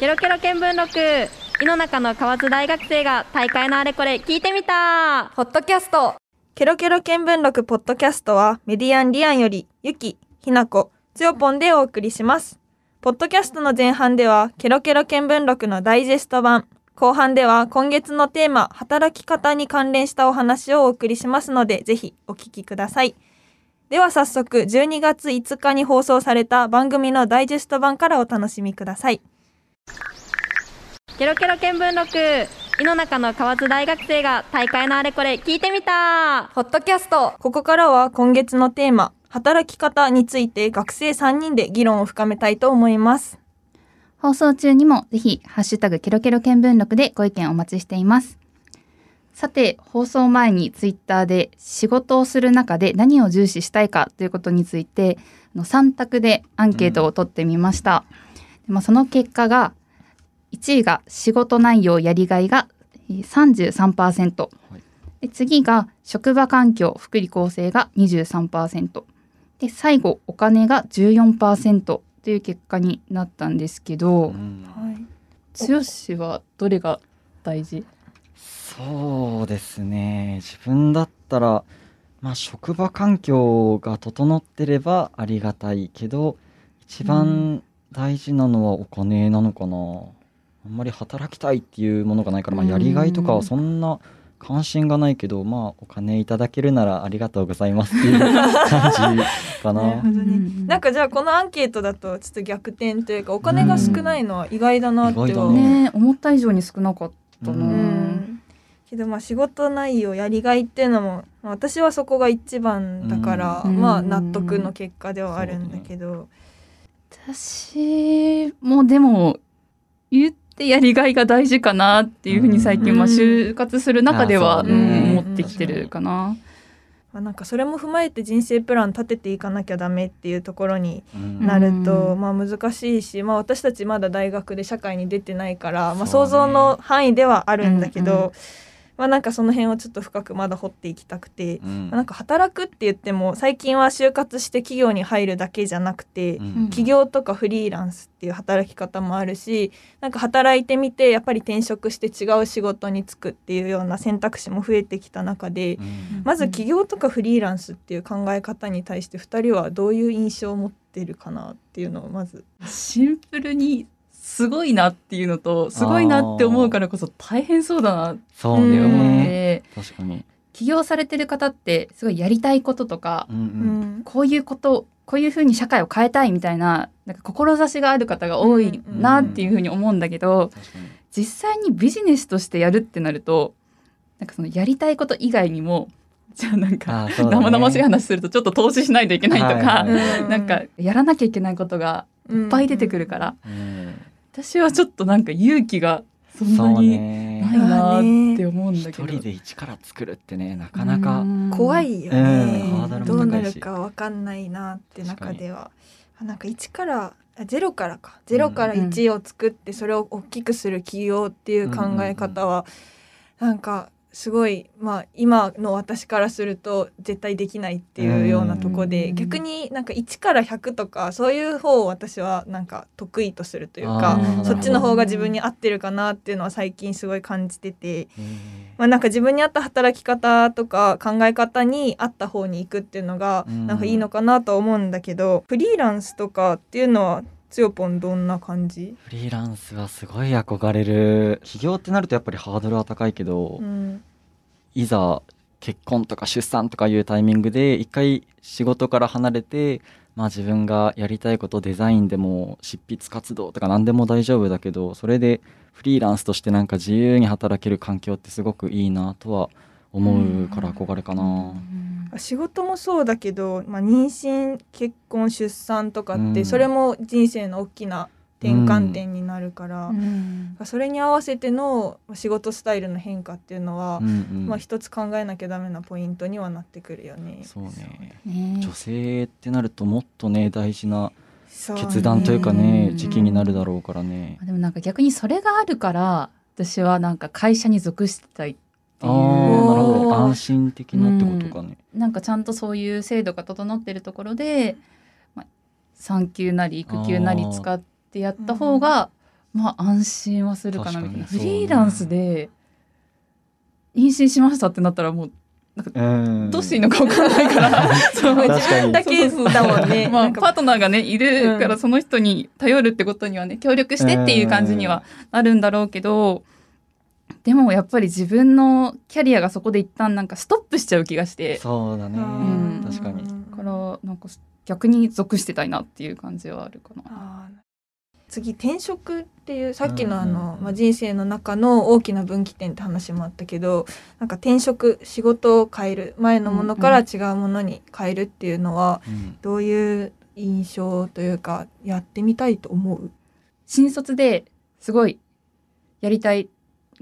ケロケロ見聞録井の中の河津大学生が大会のあれこれ聞いてみたポッドキャストケロケロ見聞録ポッドキャストはメディアンリアンよりゆき、ひなこ、つよぽんでお送りします。ポッドキャストの前半ではケロケロ見聞録のダイジェスト版、後半では今月のテーマ働き方に関連したお話をお送りしますのでぜひお聞きください。では早速12月5日に放送された番組のダイジェスト版からお楽しみください。ケロケロ見聞録井の中の河津大学生が大会のあれこれ聞いてみたポッドキャストここからは今月のテーマ働き方について学生3人で議論を深めたいと思います。放送中にもぜひ、ハッシュタグケロケロ見聞録でご意見お待ちしています。さて、放送前にツイッターで仕事をする中で何を重視したいかということについて、あの3択でアンケートを取ってみました。でまあ、その結果が、1位が仕事内容やりがいがえー33%、で次が職場環境福利厚生が23%で最後お金が14%という結果になったんですけど、はい。剛はどれが大事？そうですね。自分だったらまあ職場環境が整ってればありがたいけど一番大事なのはお金なのかな、あんまり働きたいっていうものがないから、まあ、やりがいとかはそんな関心がないけど、まあお金いただけるならありがとうございますっていう 感じかな。なるほどね。なんかじゃあこのアンケートだとちょっと逆転というかお金が少ないのは意外だなってねね思った以上に少なかったな、けどまあ仕事内容やりがいっていうのもまあ私はそこが一番だから、うん。まあ納得の結果ではあるんだけど、私もでも言ってやりがいが大事かなっていうふうに最近、うんまあ、就活する中では、あうん思ってきてるかな。まあ、なんかそれも踏まえて人生プラン立てていかなきゃダメっていうところにうん。なると、うん。まあ難しいし、まあ、私たちまだ大学で社会に出てないから、まあ、想像の範囲ではあるんだけど、うんうんまあなんかその辺をちょっと深くまだ掘っていきたくて。うんなんか働くって言っても最近は就活して企業に入るだけじゃなくて、うん起業とかフリーランスっていう働き方もあるしなんか働いてみてやっぱり転職して違う仕事に就くっていうような選択肢も増えてきた中で、うんまず起業とかフリーランスっていう考え方に対して2人はどういう印象を持ってるかなっていうのをまず。シンプルにすごいなっていうのとすごいなって思うからこそ大変そうだなっそうだよて思っね。て、確かに。起業されてる方ってすごいやりたいこととか、うんううん。んこういうことこういうふうに社会を変えたいみたいななんか志がある方が多いなっていうふうに思うんだけど、確かに。実際にビジネスとしてやるってなるとなんかそのやりたいこと以外にも じゃあなんかね。生々しい話するとちょっと投資しないといけないとか、はいはいうんなんかやらなきゃいけないことがいっぱい出てくるから、うん私はちょっとなんか勇気がそんなにね。ないなって思うんだ一けど。人で一から作るってねなかなか。うん。怖いよね、うんどうなるかわかんないなって中では。あなんか1からあ0からか。0から1を作ってそれを大きくする企業っていう考え方はなんかすごいまあ今の私からすると絶対できないっていうようなとこでうん。逆になんか1から100とかそういう方を私はなんか得意とするというかそっちの方が自分に合ってるかなっていうのは最近すごい感じてて。へまあ、なんか自分に合った働き方とか考え方に合った方に行くっていうのがうんなんかいいのかなとは思うんだけど、フリーランスとかっていうのはつよぽんどんな感じ、フリーランスはすごい憧れる。起業ってなるとやっぱりハードルは高いけど、うん。いざ結婚とか出産とかいうタイミングで一回仕事から離れてまあ自分がやりたいことデザインでも執筆活動とか何でも大丈夫だけどそれでフリーランスとしてなんか自由に働ける環境ってすごくいいなとは思うから憧れかな。仕事もそうだけど、まあ、妊娠結婚出産とかってうん。それも人生の大きな転換点になるから、うん。それに合わせての仕事スタイルの変化っていうのは、うんうん。まあ、一つ考えなきゃダメなポイントにはなってくるよね。そうね。ね。女性ってなるともっとね大事な決断というかねうん。時期になるだろうからね。でもなんか逆にそれがあるから私はなんか会社に属してたいっていう安心的なってことかね。なんかちゃんとそういう制度が整ってるところで、まあ、産休なり育休なり使ってやった方が、まあ安心はするかなみたいな、フリーランスで妊娠しましたってなったらもううんどうしていいのか分からないから、そう。確かに。自分だけだもんね。まあ、なんかパートナーがねいるかうん。らその人に頼るってことにはね協力してっていう感じにはなるんだろうけど、でもやっぱり自分のキャリアがそこで一旦なんかストップしちゃう気がして。そうだね、ん。確かに。だからなんか逆に属してたいなっていう感じはあるかな。次転職っていうさっきのあうんうんの、うん。まあ、人生の中の大きな分岐点って話もあったけどなんか転職仕事を変える。前のものから違うものに変えるっていうのはうん。どういう印象というかやってみたいと思う？新卒ですごいやりたい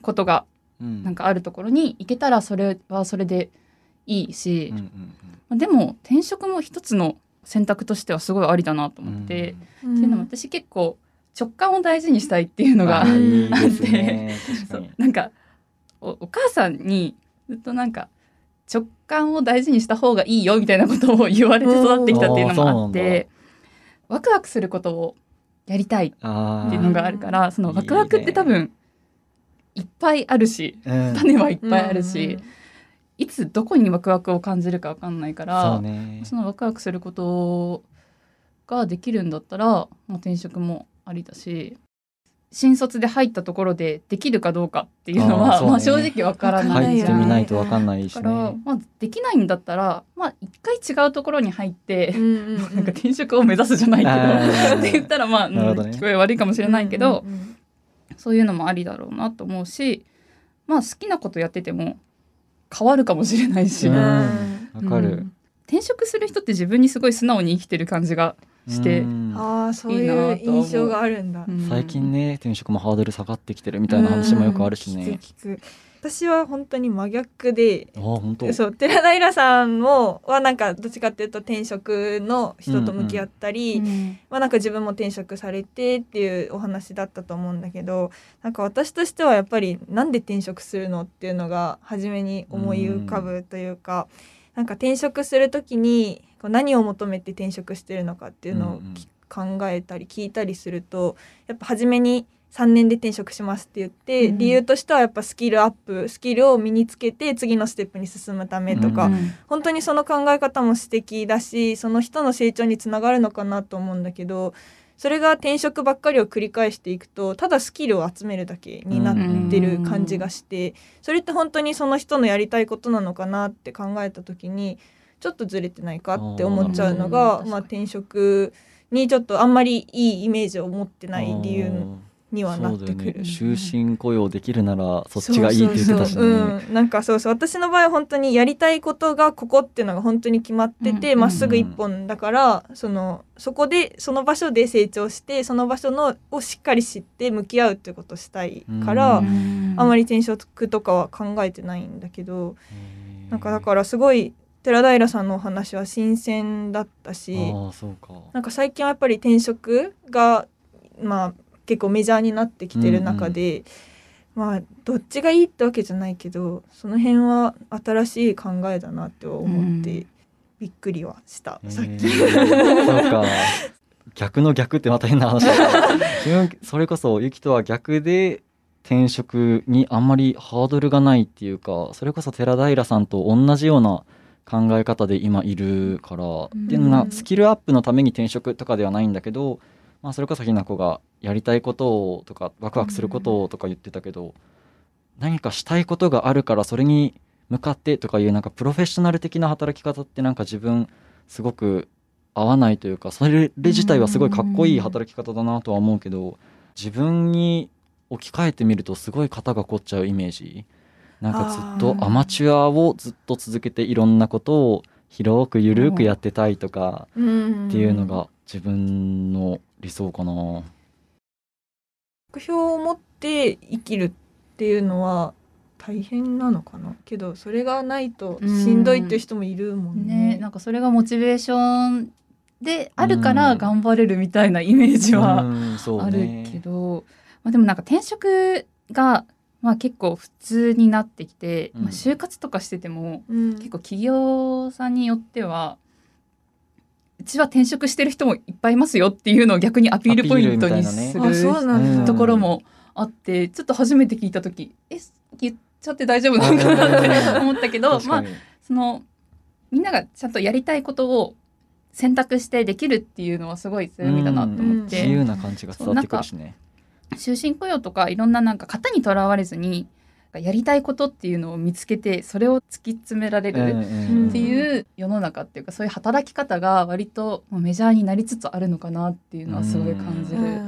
ことがうん。なんかあるところに行けたらそれはそれでいいし、うんうんまあでも転職も一つの選択としてはすごいありだなとうん思って、うん。っていうのも私結構直感を大事にしたいっていうのがあって。ね。なんかおお母さんにずっとなんか直感を大事にした方がいいよみたいなことを言われて育ってきたっていうのもあって。ワクワクすることをやりたいあっていうのがあるからそのワクワクって多分いっぱいあるしーうん。種はいっぱいあるし、いつどこにワクワクを感じるかわかんないからそうね。そのワクワクすることができるんだったら、まあ、転職もありだし新卒で入ったところでできるかどうかっていうのはね。まあ、正直わからない。入ってみないとわわかんないしだから、ねまあ、できないんだったら、まあ、一回違うところに入って、うんうんうん。なんか転職を目指すじゃないけど、って言ったらまあ、聞こえ悪いかもしれないけど、うんうんそういうのもありだろうなと思うしまあ好きなことやってても変わるかもしれないし、うん。うん。わかる。うん。転職する人って自分にすごい素直に生きてる感じがして、うん。ああそういう印象があるんだ。うん。最近ね転職もハードル下がってきてるみたいな話もよくあるしね。うん。聞く聞く私は本当に真逆であ本当？そう寺平さんもはなんかどっちかっていうと転職の人と向き合ったり、うん。まあなんか自分も転職されてっていうお話だったと思うんだけどなんか私としてはやっぱりなんで転職するのっていうのが初めに思い浮かぶというか、なんか転職する時にこう何を求めて転職してるのかっていうのをき考えたり聞いたりするとやっぱ初めに3年で転職しますって言って、うん理由としてはやっぱスキルアップスキルを身につけて次のステップに進むためとか、うん本当にその考え方も素敵だしその人の成長につながるのかなと思うんだけどそれが転職ばっかりを繰り返していくとただスキルを集めるだけになってる感じがしてそれって本当にその人のやりたいことなのかなって考えた時にちょっとずれてないかって思っちゃうのあが、ー。まあ、転職にちょっとあんまりいいイメージを持ってない理由にはなってくる。終身雇用できるならそっちがいいって言ってたしね。そうそうそううん、なんかそうそう。私の場合は本当にやりたいことがここっていうのが本当に決まっててうん。ま、っすぐ一本だからそのそこでその場所で成長してその場所のをしっかり知って向き合うっていうことをしたいから、うあまり転職とかは考えてないんだけどなんかだからすごい寺平さんのお話は新鮮だったし。ああそうか。なんか最近はやっぱり転職がまあ結構メジャーになってきてる中で、まあどっちがいいってわけじゃないけどその辺は新しい考えだなって思ってうん。びっくりはした、さっへき。ーそうか。逆の逆ってまた変な話。だ自分それこそゆきとは逆で転職にあんまりハードルがないっていうかそれこそ寺平さんと同じような考え方で今いるから、ん。でなスキルアップのために転職とかではないんだけど、まあ、それこそひな子がやりたいことをとかワクワクすることをとか言ってたけど、何かしたいことがあるからそれに向かってとかいうなんかプロフェッショナル的な働き方ってなんか自分すごく合わないというかそれ自体はすごいかっこいい働き方だなとは思うけど自分に置き換えてみるとすごい肩が凝っちゃうイメージ。なんかずっとアマチュアをずっと続けていろんなことを広くゆるくやってたいとかっていうのが自分の理想かな。目標を持って生きるっていうのは大変なのかな？けどそれがないとしんどいっていう人もいるもんね。ねなんかそれがモチベーションであるから頑張れるみたいなイメージはあるねけど、まあ、でもなんか転職が、まあ、結構普通になってきて、うん。まあ、就活とかしててもうん。結構企業さんによってはうちは転職してる人もいっぱいいますよっていうのを逆にアピールポイントにするところもあってちょっと初めて聞いた時え言っちゃって大丈夫なのかなって思ったけどまあそのみんながちゃんとやりたいことを選択してできるっていうのはすごい強みだなと思っうん。て、自由な感じが伝わってくるしね。終身雇用とかいろんななんか型にとらわれずにやりたいことっていうのを見つけてそれを突き詰められるんっていう世の中っていうかそういう働き方が割とメジャーになりつつあるのかなっていうのはすごい感じる。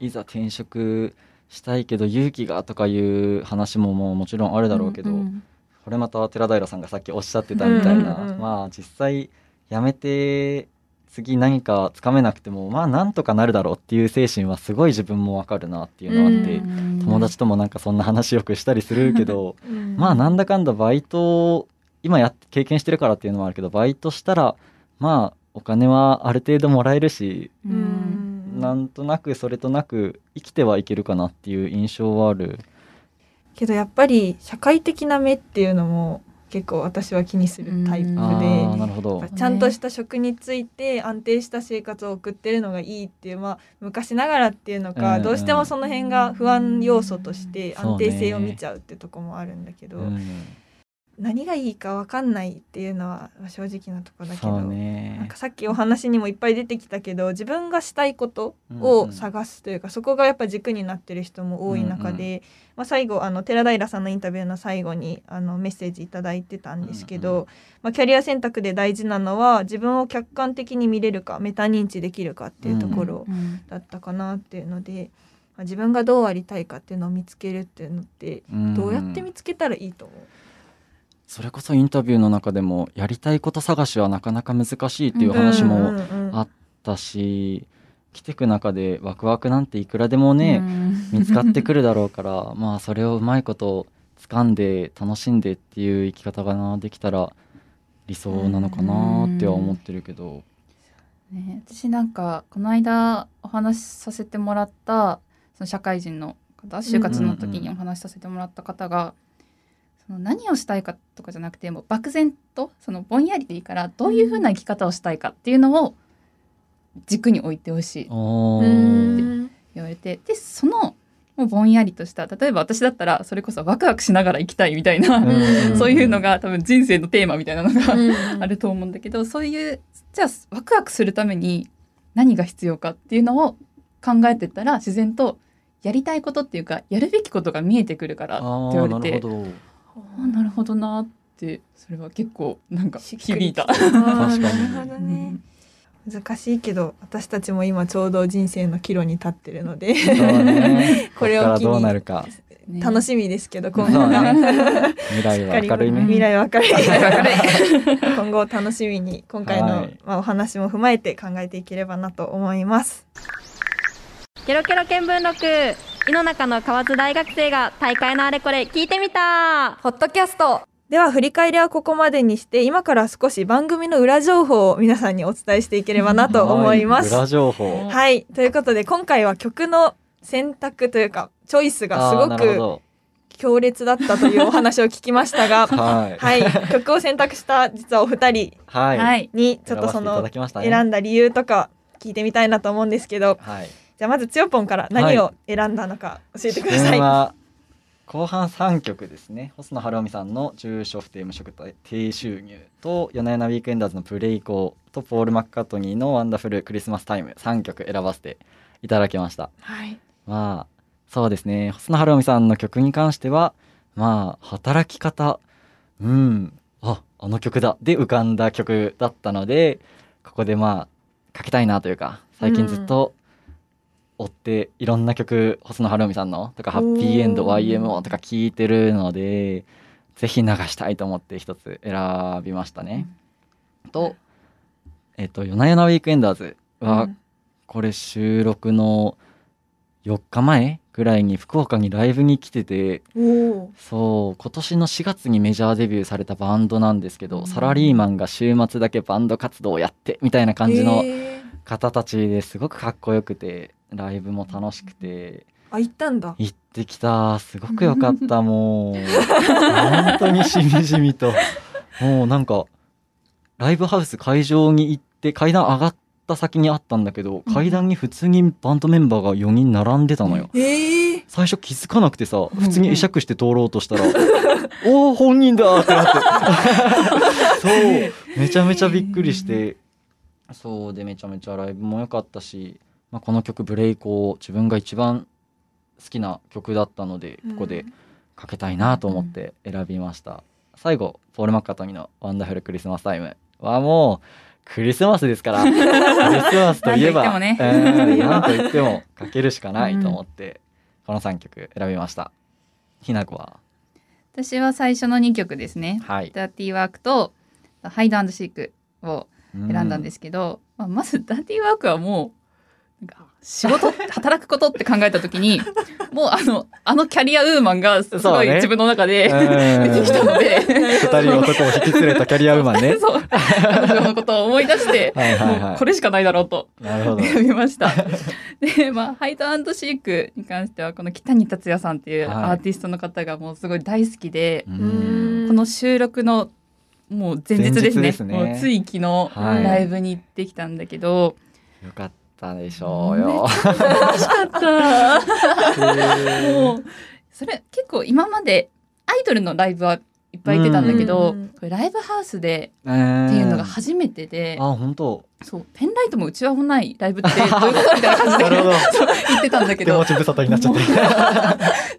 いざ転職したいけど勇気がとかいう話ももうもちろんあるだろうけど、んこれまた寺平さんがさっきおっしゃってたみたいな、うんうんうん。まあ実際辞めて次何かつかめなくてもまあなんとかなるだろうっていう精神はすごい自分もわかるなっていうのはあって、うん。友達ともなんかそんな話よくしたりするけど うん。まあなんだかんだバイトを今やっ経験してるからっていうのもあるけどバイトしたらまあお金はある程度もらえるし、なんとなくそれとなく生きてはいけるかなっていう印象はある。けどやっぱり社会的な目っていうのも結構私は気にするタイプで。ちゃんとした職について安定した生活を送ってるのがいいっていうまあ昔ながらっていうのか、うんどうしてもその辺が不安要素として安定性を見ちゃうってとこもあるんだけど、うん何がいいか分かんないっていうのは正直なとこだけど、そうなんねか。さっきお話にもいっぱい出てきたけど自分がしたいことを探すというか、そこがやっぱ軸になってる人も多い中で、まあ、最後あの寺平さんのインタビューの最後にあのメッセージいただいてたんですけど、うんうんまあ、キャリア選択で大事なのは自分を客観的に見れるかメタ認知できるかっていうところうんだったかなっていうので、まあ、自分がどうありたいかっていうのを見つけるっていうのってどうやって見つけたらいいと思う、それこそインタビューの中でもやりたいこと探しはなかなか難しいっていう話うんもあったし、来てく中でワクワクなんていくらでもね、見つかってくるだろうから まあそれをうまいこと掴んで楽しんでっていう生き方がなできたら理想なのかなっては思ってるけど。ね、私なんかこの間お話しさせてもらったその社会人の方就活の時にお話しさせてもらった方が、その何をしたいかとかじゃなくてもう漠然とそのぼんやりでいいからどういうふうな生き方をしたいかっていうのを軸に置いてほしいっておうー。ん言われてでそのもうぼんやりとした例えば私だったらそれこそワクワクしながら生きたいみたいな、うん。そういうのが多分人生のテーマみたいなのが、うん。あると思うんだけどそういうじゃあワクワクするために何が必要かっていうのを考えてったら自然とやりたいことっていうかやるべきことが見えてくるからってあ言われて。ーなるほどあなるほどなってそれは結構なんか響いた。あー確かに。なるほどね。難しいけど私たちも今ちょうど人生の岐路に立ってるので。ね。これを機に。楽しみですけど今後。が、ね。未来は明るいね。未来は明る。い明る。い 今後を楽しみに今回の、はい。まあ、お話も踏まえて考えていければなと思います。ケロケロ見聞録井の中の河津大学生が大会のあれこれ聞いてみた。ポッドキャスト。では振り返りはここまでにして今から少し番組の裏情報を皆さんにお伝えしていければなと思います。は裏情報。はい、ということで今回は曲の選択というかチョイスがすごく強烈だったというお話を聞きましたが、はい。はい、曲を選択した実はお二人にちょっとその選んだ理由とか聞いてみたいなと思うんですけど、はいじゃあまずつよぽんから何を選んだのか教えてくだ自さい。分は後半3曲ですね。細野晴臣さんの住所不定無職低収入と夜な夜なウィークエンダーズのプレイコーとポール・マッカートニーのワンダフルクリスマスタイム。3曲選ばせていただきました。はい、まあそうですね。細野晴臣さんの曲に関してはまあ働き方うんああの曲だで浮かんだ曲だったのでここでまあかけたいなというか最近ずっと追っていろんな曲細野晴臣さんのとか「ハッピーエンド YMO」とか聴いてるのでぜひ流したいと思って一つ選びましたね。とえっ、と「夜な夜なウィークエンダーズ」は、うん。これ収録の4日前ぐらいに福岡にライブに来ててそう今年の4月にメジャーデビューされたバンドなんですけど、うん。サラリーマンが週末だけバンド活動をやってみたいな感じの方たちですごくかっこよくてライブも楽しくて。あ行ったんだ。行ってきた。すごくよかった もう。本当にしみじみと。もうなんかライブハウス会場に行って階段上がった先にあったんだけどうん。階段に普通にバンドメンバーが4人並んでたのよ。ええ最初気づかなくてさん普通に会釈して通ろうとしたら「おお本人だ!」ってなって。そう。めちゃめちゃびっくりして。そうでめちゃめちゃライブも良かったし、まあ、この曲「ブレイク」を自分が一番好きな曲だったのでここでかけたいなと思って選びました、最後ポール・マッカートニーの「ワンダフルクリスマスタイム」はもうクリスマスですから。クリスマスといえばなんと言ってもね。と言ってもかけるしかないと思って、この3曲選びました。ひな子は？私は最初の2曲ですね。はい。ダーティーワークとハイドシークを選んだんですすけど、まあ、まずダーティーワークはもう仕事 働くことって考えた時にもうあのあのキャリアウーマンがすごい自分の中で、出出てきたので。二人男を引き連れたキャリアウーマンね。そう。彼女のことを思い出してはいはいはこれしかないだろうといなるほど。選びました。で、まあ、ハイドシークに関してはこの北谷達也さんっていうはい。アーティストの方がもうすごい大好きで、うん。この収録のもう前日ですね。ね。もうつい昨日はい。ライブに行ってきたんだけど、よかったでしょうよ楽しかった。もうそれ結構今までアイドルのライブはいっぱい行ってたんだけど、うん。これライブハウスでえー。っていうのが初めてで、あ本当。そうペンライトもうちわもないライブってどういうことみたいな感じでなるほど。言ってたんだけ手ど持ち無沙汰になっちゃって。で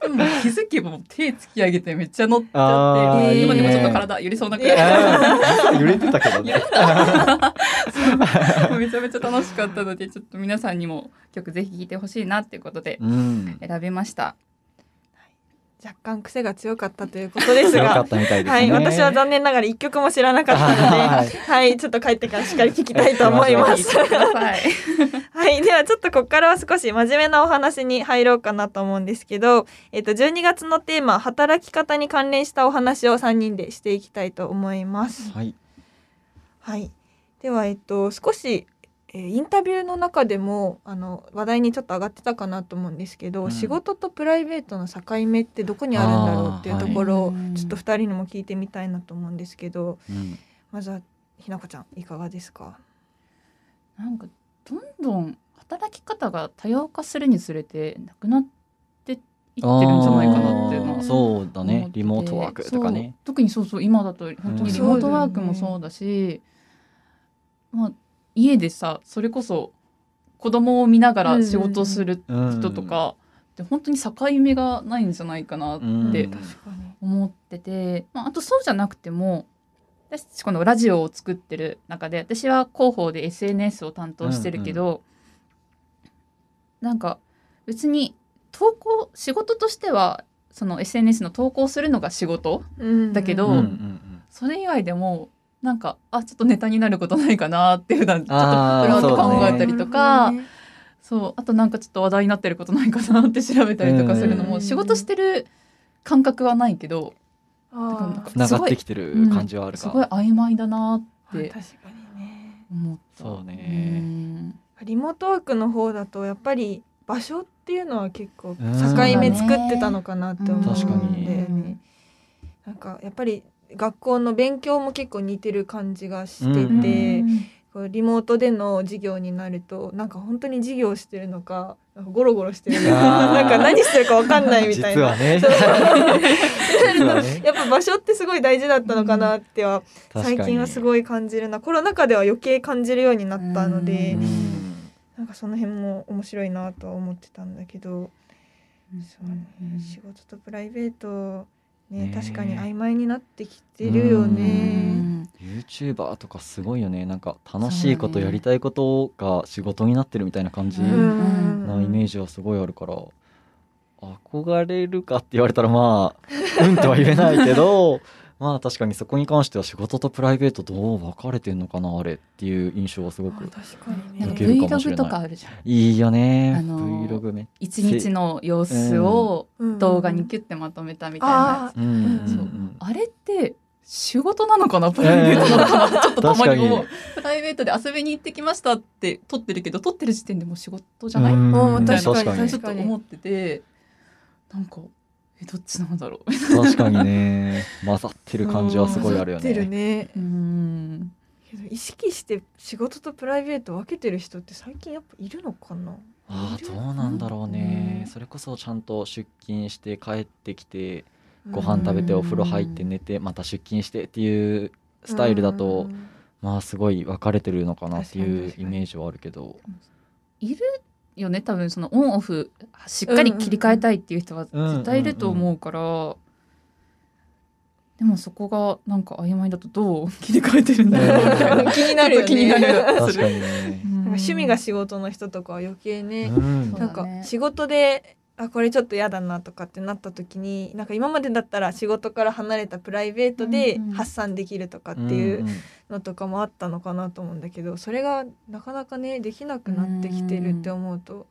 も気づけば手突き上げてめっちゃ乗っちあゃって今でもちょっと体揺れそうなくらいあー揺れてたけどね。めちゃめちゃ楽しかったのでちょっと皆さんにも曲ぜひ聴いてほしいなっていうことでうん。選びました。若干癖が強かったということですがはい、私は残念ながら一曲も知らなかったので、はい。はい、ちょっと帰ってからしっかり聞きたいと思います。はい、ではちょっとここからは少し真面目なお話に入ろうかなと思うんですけど、えっと12月のテーマ働き方に関連したお話を3人でしていきたいと思います。はい。はい、ではえっと少し、えーインタビューの中でもあの話題にちょっと上がってたかなと思うんですけど、うん。仕事とプライベートの境目ってどこにあるんだろうっていうところをはい。ちょっと2人にも聞いてみたいなと思うんですけど、うん。まずはひなこちゃんいかがですか？なんかどんどん働き方が多様化するにつれてなくなっていってるんじゃないかなっていうのはそうだね。リモートワークとかね。特にそうそう今だと本当にリモートワークもそうだし、まあ家でさそれこそ子供を見ながら仕事をする人とか、で本当に境目がないんじゃないかなって。思ってて、まあ、あとそうじゃなくても私このラジオを作ってる中で私は広報で SNS を担当してるけど、なんか別に投稿仕事としてはその SNS の投稿するのが仕事うん。だけどうんうんうん。それ以外でもなんかあちょっとネタになることないかなって普段ちょっとふらっと考えたりとかそうあとなんかちょっと話題になってることないかなって調べたりとかするのうん。も仕事してる感覚はないけどつながってきてる感じはあるか、すごい曖昧だなって確かにね。思った。そうね。うん。リモートワークの方だとやっぱり場所っていうのは結構境うん。目作ってたのかなって思うんだよ確かに。ね。なんかやっぱり学校の勉強も結構似てる感じがしてうんて、うん。こうリモートでの授業になるとなんか本当に授業してるのかゴロゴロしてるなんか何してるかわかんないみたいな。やっぱ場所ってすごい大事だったのかなっては、最近はすごい感じるな。コロナ禍では余計感じるようになったので、なんかその辺も面白いなとは思ってたんだけど、そうね、仕事とプライベートねね確かに曖昧になってきてるようね。ん。YouTuber とかすごいよね。なんか楽しいことやりたいことが仕事になってるみたいな感じ。うん。なイメージはすごいあるから。憧れるかって言われたらまあうんとは言えないけど まあ確かにそこに関しては仕事とプライベートどう分かれてんのかなあれっていう印象はすごくかにね。なんか受けるかもしれ Vlog ない。とかあるじゃん。いいよね、あのー Vlog め一日の様子をうん。動画にキュッてまとめたみたいな。あれって仕事なのかなプライベートなのかなちょっとたまに思う確。プライベートで遊びに行ってきましたって撮ってるけど撮ってる時点でもう仕事じゃない？みたいなちょっと思ってて。なんかえどっちなんだろう。確かにね。混ざってる感じはすごいあるよ混ざってるね。ねうん。意識して仕事とプライベート分けてる人って最近やっぱいるのかな？あどうなんだろうね、うんそれこそちゃんと出勤して帰ってきてご飯食べてお風呂入って寝てまた出勤してっていうスタイルだと、うん。まあすごい分かれてるのかなっていうイメージはあるけど。いるよね。多分そのオンオフしっかり切り替えたいっていう人は絶対いると思うから、でもそこがなんか曖昧だとどう？切り替えてるんだろう。みたいな気になるよね。気になる。確かにね。う。ん。なんか趣味が仕事の人とかは余計ね、うん。なんか仕事であこれちょっと嫌だなとかってなった時になんか今までだったら仕事から離れたプライベートでうんうん発散できるとかっていううんのとかもあったのかなと思うんだけどそれがなかなかねできなくなってきてるって思うと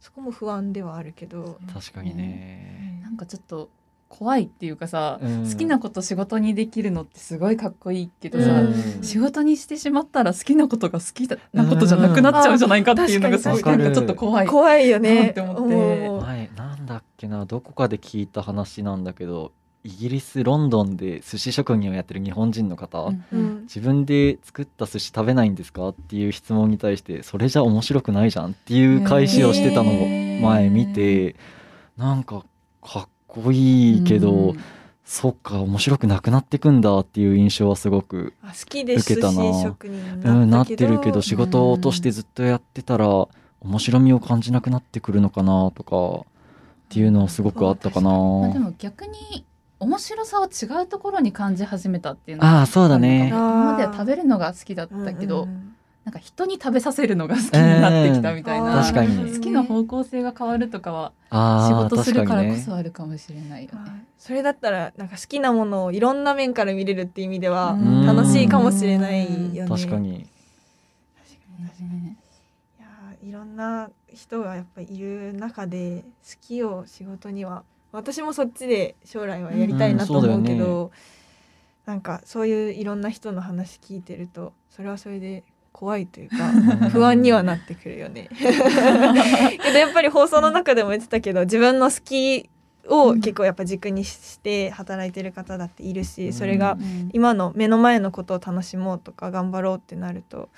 そこも不安ではあるけど。確かにね。なんかちょっと怖いっていうかさ、うん。好きなこと仕事にできるのってすごいかっこいいけどさ、うん。仕事にしてしまったら好きなことが好きなことじゃなくなっちゃうんじゃないかっていうのがすごいなんかちょっと怖い。怖いよなね。って思って。前なんだっけなどこかで聞いた話なんだけどイギリスロンドンで寿司職人をやってる日本人の方、うん。うん。自分で作った寿司食べないんですかっていう質問に対してそれじゃ面白くないじゃんっていう返しをしてたのを前見て、なんかかっこいいけど、うん。そっか面白くなくなってくんだっていう印象はすごく、あ好きで寿司受けたな。職人うん、なってるけど仕事としてずっとやってたら面白みを感じなくなってくるのかなとかっていうのはすごくあったかな。まあ、でも逆に面白さを違うところに感じ始めたっていうのがああそうだね。今までは食べるのが好きだったけど、うんうんなんか人に食べさせるのが好きになってきたみたいな、うん確かに。好きな方向性が変わるとかは仕事するからこ確そあるかもしれないよはいね。それだったらなんか好きなものをいろんな面から見れるっていう意味ではうん。楽しいかもしれないよね。確かに。ね。いやーいろんな人がやっぱりいる中で好きを仕事には私もそっちで将来はやりたいなと思うけど、うんそうなんかそういういろんな人の話聞いてるとそれはそれで怖いというかうん。不安にはなってくるよね。けどやっぱり放送の中でも言ってたけど自分の好きを結構やっぱ軸にして働いてる方だっているしそれがうん。今の目の前のことを楽しもうとか頑張ろうってなると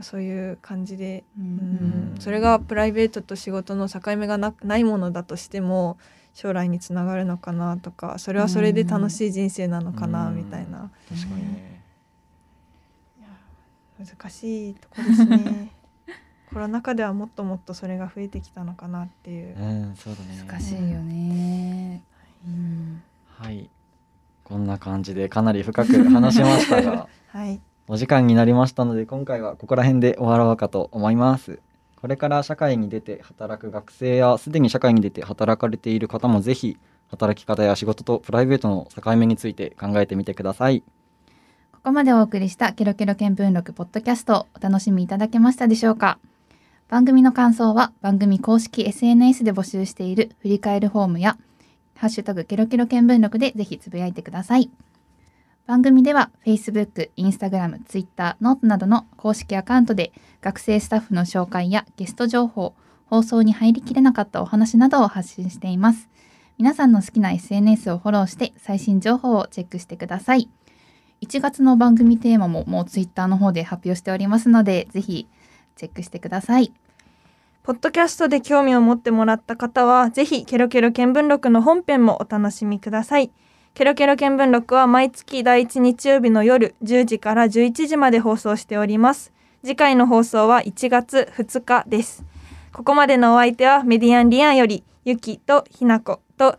そういう感じで、ううん。ん、それがプライベートと仕事の境目がなないものだとしても将来につながるのかなとかそれはそれで楽しい人生なのかなうん。みたいな。確かにね難しいとこですね。コロナ禍ではもっともっとそれが増えてきたのかなっていう。うんそうだね難しいよね。うんはいこんな感じでかなり深く話しましたが はい、お時間になりましたので今回はここら辺で終わろうかと思いますこれから社会に出て働く学生やすでに社会に出て働かれている方もぜひ働き方や仕事とプライベートの境目について考えてみてくださいここまでお送りしたケロケロ見聞録ポッドキャストお楽しみいただけましたでしょうか？番組の感想は番組公式 SNS で募集している振り返るフォームやハッシュタグケロケロ見聞録でぜひつぶやいてください番組では Facebook、Instagram、Twitter、 note などの公式アカウントで学生スタッフの紹介やゲスト情報、放送に入りきれなかったお話などを発信しています。皆さんの好きな SNS をフォローして最新情報をチェックしてください。1月の番組テーマももう Twitter の方で発表しておりますので、ぜひチェックしてください。ポッドキャストで興味を持ってもらった方はぜひケロケロ見聞録の本編もお楽しみください。ケロケロ見聞録は毎月第1日曜日の夜10時から11時まで放送しております。次回の放送は1月2日です。ここまでのお相手はメディアンリアンよりゆきとひなこと